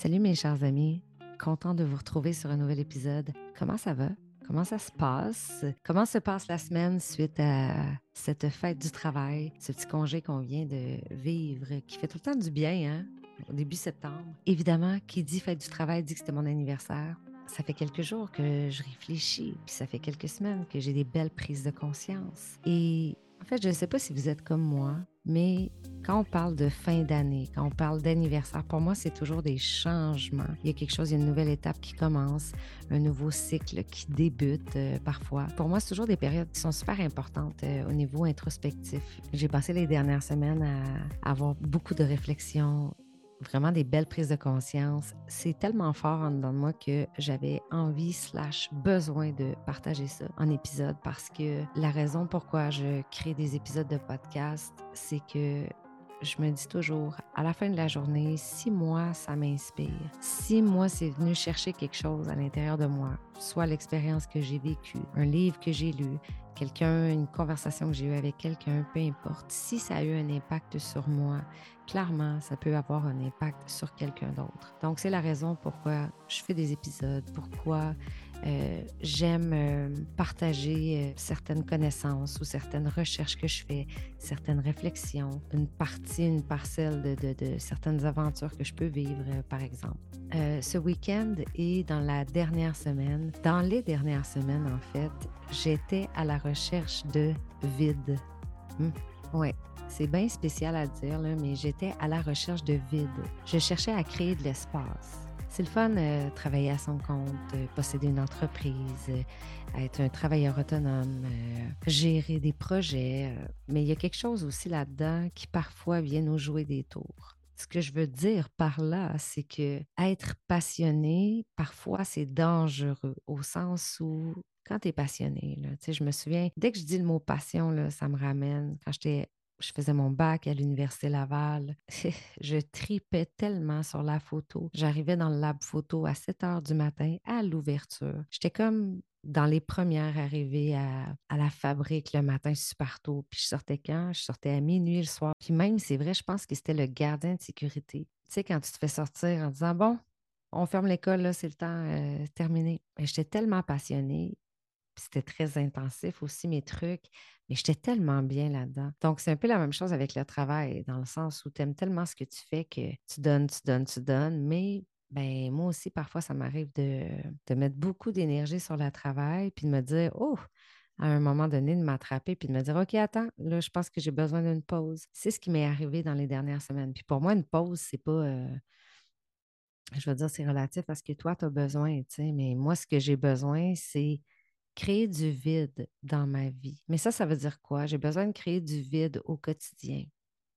Salut mes chers amis, content de vous retrouver sur un nouvel épisode. Comment ça va? Comment ça se passe? Comment se passe la semaine suite à cette fête du travail, ce petit congé qu'on vient de vivre, qui fait tout le temps du bien, hein? Au début septembre. Évidemment, qui dit fête du travail dit que c'était mon anniversaire. Ça fait quelques jours que je réfléchis, puis ça fait quelques semaines que j'ai des belles prises de conscience. Et en fait, je ne sais pas si vous êtes comme moi, mais quand on parle de fin d'année, quand on parle d'anniversaire, pour moi, c'est toujours des changements. Il y a quelque chose, il y a une nouvelle étape qui commence, un nouveau cycle qui débute euh, parfois. Pour moi, c'est toujours des périodes qui sont super importantes euh, au niveau introspectif. J'ai passé les dernières semaines à avoir beaucoup de réflexions vraiment des belles prises de conscience. C'est tellement fort en dedans de moi que j'avais envie slash besoin de partager ça en épisode parce que la raison pourquoi je crée des épisodes de podcast, c'est que je me dis toujours, à la fin de la journée, si moi, ça m'inspire, si moi, c'est venu chercher quelque chose à l'intérieur de moi, soit l'expérience que j'ai vécue, un livre que j'ai lu, quelqu'un, une conversation que j'ai eue avec quelqu'un, peu importe, si ça a eu un impact sur moi, clairement, ça peut avoir un impact sur quelqu'un d'autre. Donc, c'est la raison pourquoi je fais des épisodes, pourquoi euh, j'aime euh, partager euh, certaines connaissances ou certaines recherches que je fais, certaines réflexions, une partie, une parcelle de, certaines aventures que je peux vivre, par exemple. ce week-end et dans la dernière semaine, dans les dernières semaines en fait, j'étais à la recherche de vide. Hmm. Ouais, c'est bien spécial à dire, là, mais j'étais à la recherche de vide. Je cherchais à créer de l'espace. C'est le fun euh, travailler à son compte, de posséder une entreprise, euh, être un travailleur autonome, euh, gérer des projets. mais il y a quelque chose aussi là-dedans qui parfois vient nous jouer des tours. Ce que je veux dire par là, c'est que être passionné, parfois, c'est dangereux au sens où quand tu es passionné, là, je me souviens, dès que je dis le mot passion, là, ça me ramène quand j'étais je faisais mon bac à l'Université Laval. je tripais tellement sur la photo. J'arrivais dans le lab photo à 7 heures du matin à l'ouverture. J'étais comme dans les premières arrivées à, la fabrique le matin super tôt. Puis je sortais quand? Je sortais à minuit le soir. Puis même, c'est vrai, je pense que c'était le gardien de sécurité. Tu sais, quand tu te fais sortir en disant, bon, on ferme l'école, là, c'est le temps euh, terminé. J'étais tellement passionnée c'était très intensif aussi, mes trucs. Mais j'étais tellement bien là-dedans. Donc, c'est un peu la même chose avec le travail, dans le sens où tu aimes tellement ce que tu fais que tu donnes, tu donnes, tu donnes. Mais ben, moi aussi, parfois, ça m'arrive de, mettre beaucoup d'énergie sur le travail, puis de me dire, oh, à un moment donné, de m'attraper, puis de me dire, OK, attends, là, je pense que j'ai besoin d'une pause. C'est ce qui m'est arrivé dans les dernières semaines. Puis pour moi, une pause, c'est pas. Euh, je veux dire, c'est relatif parce que toi, tu as besoin, tu sais, mais moi, ce que j'ai besoin, c'est créer du vide dans ma vie. Mais ça, ça veut dire quoi? J'ai besoin de créer du vide au quotidien.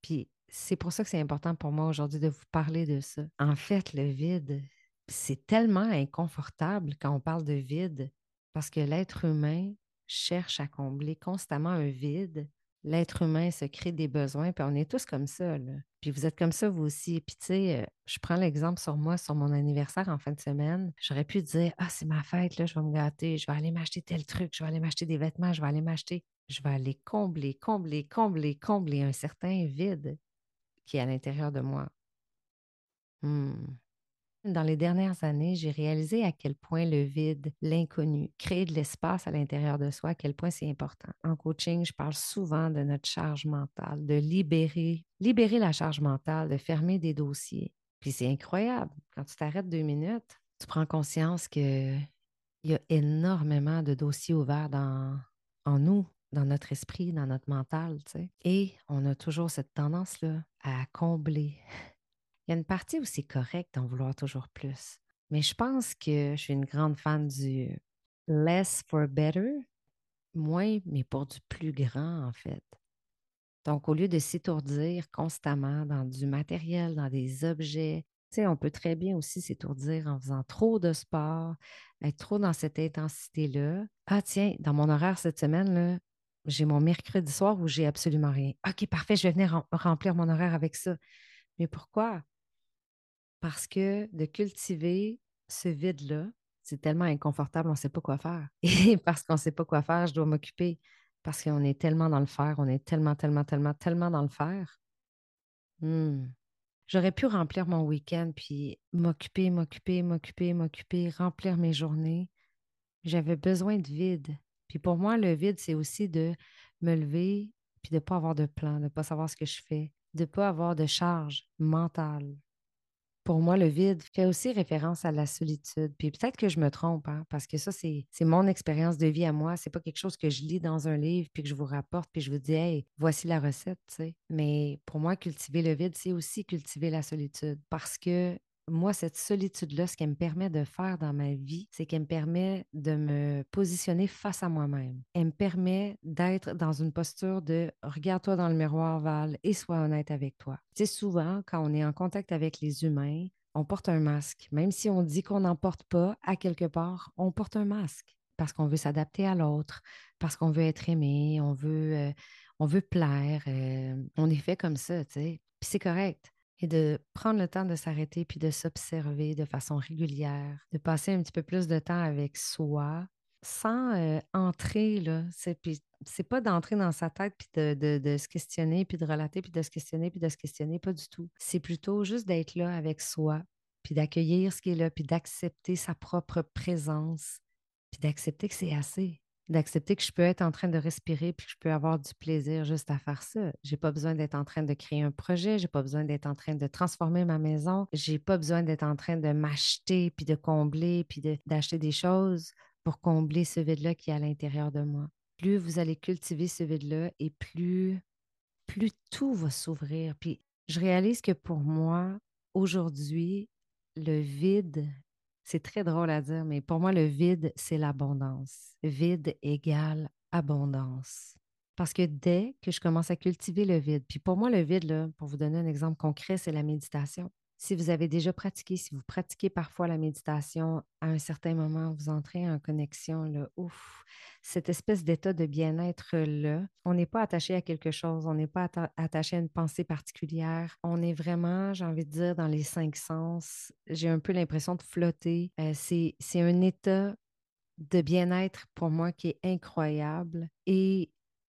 Puis c'est pour ça que c'est important pour moi aujourd'hui de vous parler de ça. En fait, le vide, c'est tellement inconfortable quand on parle de vide parce que l'être humain cherche à combler constamment un vide l'être humain se crée des besoins, puis on est tous comme ça. Puis vous êtes comme ça, vous aussi. Puis tu sais, euh, je prends l'exemple sur moi, sur mon anniversaire en fin de semaine. J'aurais pu dire Ah, c'est ma fête, là, je vais me gâter, je vais aller m'acheter tel truc, je vais aller m'acheter des vêtements, je vais aller m'acheter. Je vais aller combler, combler, combler, combler un certain vide qui est à l'intérieur de moi. Hmm. Dans les dernières années, j'ai réalisé à quel point le vide, l'inconnu, créer de l'espace à l'intérieur de soi, à quel point c'est important. En coaching, je parle souvent de notre charge mentale, de libérer, libérer la charge mentale, de fermer des dossiers. Puis c'est incroyable. Quand tu t'arrêtes deux minutes, tu prends conscience qu'il y a énormément de dossiers ouverts en nous, dans notre esprit, dans notre mental. Et on a toujours cette tendance-là à combler, il y a une partie où c'est correct d'en vouloir toujours plus. Mais je pense que je suis une grande fan du less for better, moins, mais pour du plus grand, en fait. Donc, au lieu de s'étourdir constamment dans du matériel, dans des objets, tu sais, on peut très bien aussi s'étourdir en faisant trop de sport, être trop dans cette intensité-là. Ah, tiens, dans mon horaire cette semaine, j'ai mon mercredi soir où j'ai absolument rien. OK, parfait, je vais venir remplir mon horaire avec ça. Mais pourquoi? Parce que de cultiver ce vide-là, c'est tellement inconfortable, on ne sait pas quoi faire. Et parce qu'on ne sait pas quoi faire, je dois m'occuper. Parce qu'on est tellement dans le faire, on est tellement, tellement, tellement, tellement dans le faire. Hmm. J'aurais pu remplir mon week-end, puis m'occuper, m'occuper, m'occuper, m'occuper, remplir mes journées. J'avais besoin de vide. Puis pour moi, le vide, c'est aussi de me lever, puis de ne pas avoir de plan, de ne pas savoir ce que je fais, de ne pas avoir de charge mentale. Pour moi, le vide fait aussi référence à la solitude. Puis peut-être que je me trompe, hein, parce que ça, c'est mon expérience de vie à moi. C'est pas quelque chose que je lis dans un livre, puis que je vous rapporte, puis je vous dis, hey, voici la recette, tu sais. Mais pour moi, cultiver le vide, c'est aussi cultiver la solitude. Parce que moi, cette solitude-là, ce qu'elle me permet de faire dans ma vie, c'est qu'elle me permet de me positionner face à moi-même. Elle me permet d'être dans une posture de regarde-toi dans le miroir, Val, et sois honnête avec toi. Tu sais, souvent, quand on est en contact avec les humains, on porte un masque. Même si on dit qu'on n'en porte pas, à quelque part, on porte un masque parce qu'on veut s'adapter à l'autre, parce qu'on veut être aimé, on veut, euh, on veut plaire. Euh, on est fait comme ça, tu sais. Puis c'est correct et de prendre le temps de s'arrêter puis de s'observer de façon régulière, de passer un petit peu plus de temps avec soi sans euh, entrer, là. C'est, c'est pas d'entrer dans sa tête puis de, de, se questionner puis de relater puis de se questionner puis de se questionner, pas du tout. C'est plutôt juste d'être là avec soi puis d'accueillir ce qui est là puis d'accepter sa propre présence puis d'accepter que c'est assez d'accepter que je peux être en train de respirer puis que je peux avoir du plaisir juste à faire ça. J'ai pas besoin d'être en train de créer un projet, j'ai pas besoin d'être en train de transformer ma maison, j'ai pas besoin d'être en train de m'acheter puis de combler puis d'acheter des choses pour combler ce vide-là qui est à l'intérieur de moi. Plus vous allez cultiver ce vide-là et plus plus tout va s'ouvrir. Puis je réalise que pour moi, aujourd'hui, le vide c'est très drôle à dire, mais pour moi, le vide, c'est l'abondance. Vide égale abondance. Parce que dès que je commence à cultiver le vide, puis pour moi, le vide, là, pour vous donner un exemple concret, c'est la méditation. Si vous avez déjà pratiqué, si vous pratiquez parfois la méditation, à un certain moment, vous entrez en connexion, là, ouf, cette espèce d'état de bien-être-là, on n'est pas attaché à quelque chose, on n'est pas attaché à une pensée particulière, on est vraiment, j'ai envie de dire, dans les cinq sens. J'ai un peu l'impression de flotter. Euh, c'est un état de bien-être pour moi qui est incroyable. Et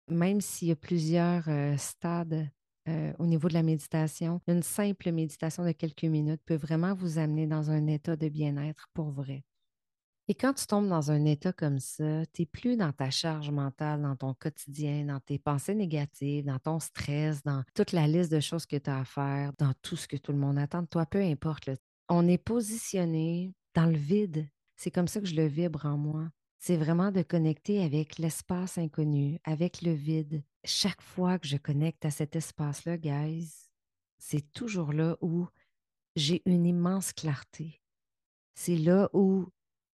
même s'il y a plusieurs euh, stades euh, au niveau de la méditation, une simple méditation de quelques minutes peut vraiment vous amener dans un état de bien-être pour vrai. Et quand tu tombes dans un état comme ça, tu n'es plus dans ta charge mentale, dans ton quotidien, dans tes pensées négatives, dans ton stress, dans toute la liste de choses que tu as à faire, dans tout ce que tout le monde attend de toi, peu importe. On est positionné dans le vide. C'est comme ça que je le vibre en moi c'est vraiment de connecter avec l'espace inconnu, avec le vide. Chaque fois que je connecte à cet espace-là, guys, c'est toujours là où j'ai une immense clarté. C'est là où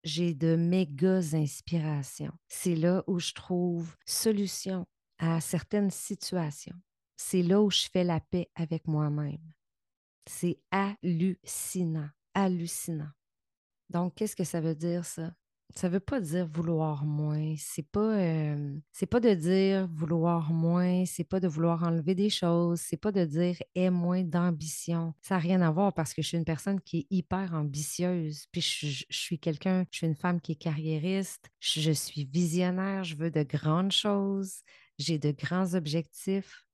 j'ai de méga inspirations. C'est là où je trouve solution à certaines situations. C'est là où je fais la paix avec moi-même. C'est hallucinant, hallucinant. Donc, qu'est-ce que ça veut dire, ça? Ça veut pas dire vouloir moins. C'est pas, c'est pas de dire vouloir moins. C'est pas de vouloir enlever des choses. C'est pas de dire aie moins d'ambition. Ça n'a rien à voir parce que je suis une personne qui est hyper ambitieuse. Puis je, suis quelqu'un, je suis une femme qui est carriériste. Je, suis visionnaire. Je veux de grandes choses. J'ai de grands objectifs.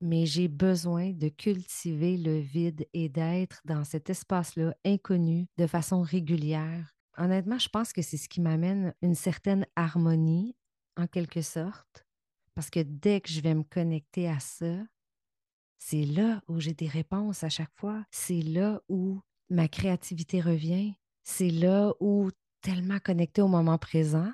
Mais j'ai besoin de cultiver le vide et d'être dans cet espace-là inconnu de façon régulière Honnêtement, je pense que c'est ce qui m'amène une certaine harmonie, en quelque sorte, parce que dès que je vais me connecter à ça, c'est là où j'ai des réponses à chaque fois. C'est là où ma créativité revient. C'est là où tellement connecté au moment présent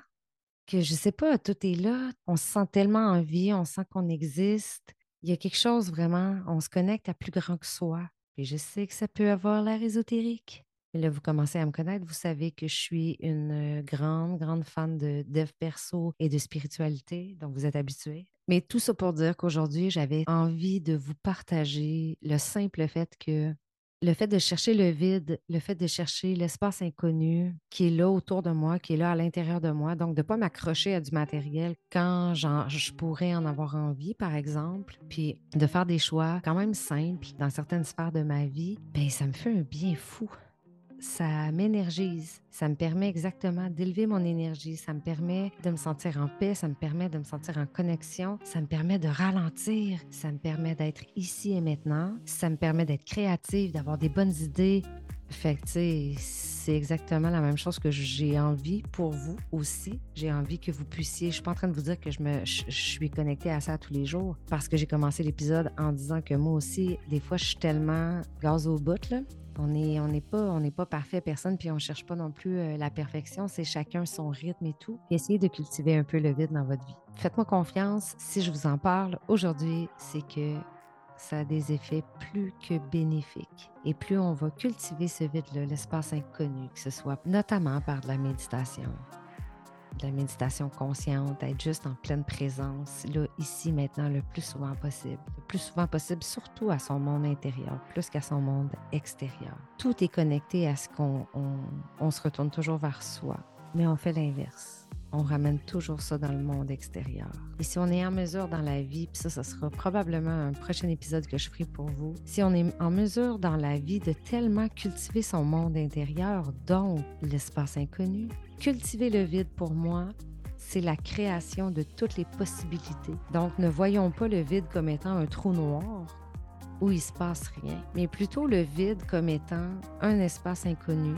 que je ne sais pas, tout est là. On se sent tellement en vie, on sent qu'on existe. Il y a quelque chose vraiment, on se connecte à plus grand que soi. Et je sais que ça peut avoir l'air ésotérique, mais là, vous commencez à me connaître, vous savez que je suis une grande, grande fan de dev perso et de spiritualité, donc vous êtes habitués. Mais tout ça pour dire qu'aujourd'hui, j'avais envie de vous partager le simple fait que le fait de chercher le vide, le fait de chercher l'espace inconnu qui est là autour de moi, qui est là à l'intérieur de moi, donc de ne pas m'accrocher à du matériel quand je pourrais en avoir envie, par exemple, puis de faire des choix quand même simples dans certaines sphères de ma vie, ben ça me fait un bien fou ça m'énergise. Ça me permet exactement d'élever mon énergie. Ça me permet de me sentir en paix. Ça me permet de me sentir en connexion. Ça me permet de ralentir. Ça me permet d'être ici et maintenant. Ça me permet d'être créative, d'avoir des bonnes idées. Fait que, c'est exactement la même chose que j'ai envie pour vous aussi. J'ai envie que vous puissiez. Je suis pas en train de vous dire que je, suis connectée à ça tous les jours parce que j'ai commencé l'épisode en disant que moi aussi, des fois, je suis tellement gaz au bout, là. On n'est pas, pas parfait, personne, puis on ne cherche pas non plus euh, la perfection. C'est chacun son rythme et tout. essayez de cultiver un peu le vide dans votre vie. Faites-moi confiance. Si je vous en parle aujourd'hui, c'est que ça a des effets plus que bénéfiques. Et plus on va cultiver ce vide-là, l'espace inconnu, que ce soit notamment par de la méditation, de la méditation consciente, être juste en pleine présence, là, ici, maintenant, le plus souvent possible. Le plus souvent possible, surtout à son monde intérieur, plus qu'à son monde extérieur. Tout est connecté à ce qu'on on se retourne toujours vers soi, mais on fait l'inverse on ramène toujours ça dans le monde extérieur. Et si on est en mesure dans la vie, puis ça, ce sera probablement un prochain épisode que je ferai pour vous, si on est en mesure dans la vie de tellement cultiver son monde intérieur, donc l'espace inconnu, cultiver le vide pour moi, c'est la création de toutes les possibilités. Donc ne voyons pas le vide comme étant un trou noir, où il se passe rien, mais plutôt le vide comme étant un espace inconnu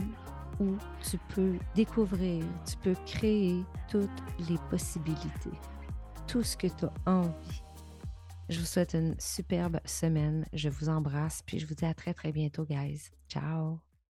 où tu peux découvrir, tu peux créer toutes les possibilités, tout ce que tu as envie. Je vous souhaite une superbe semaine. Je vous embrasse, puis je vous dis à très très bientôt, guys. Ciao!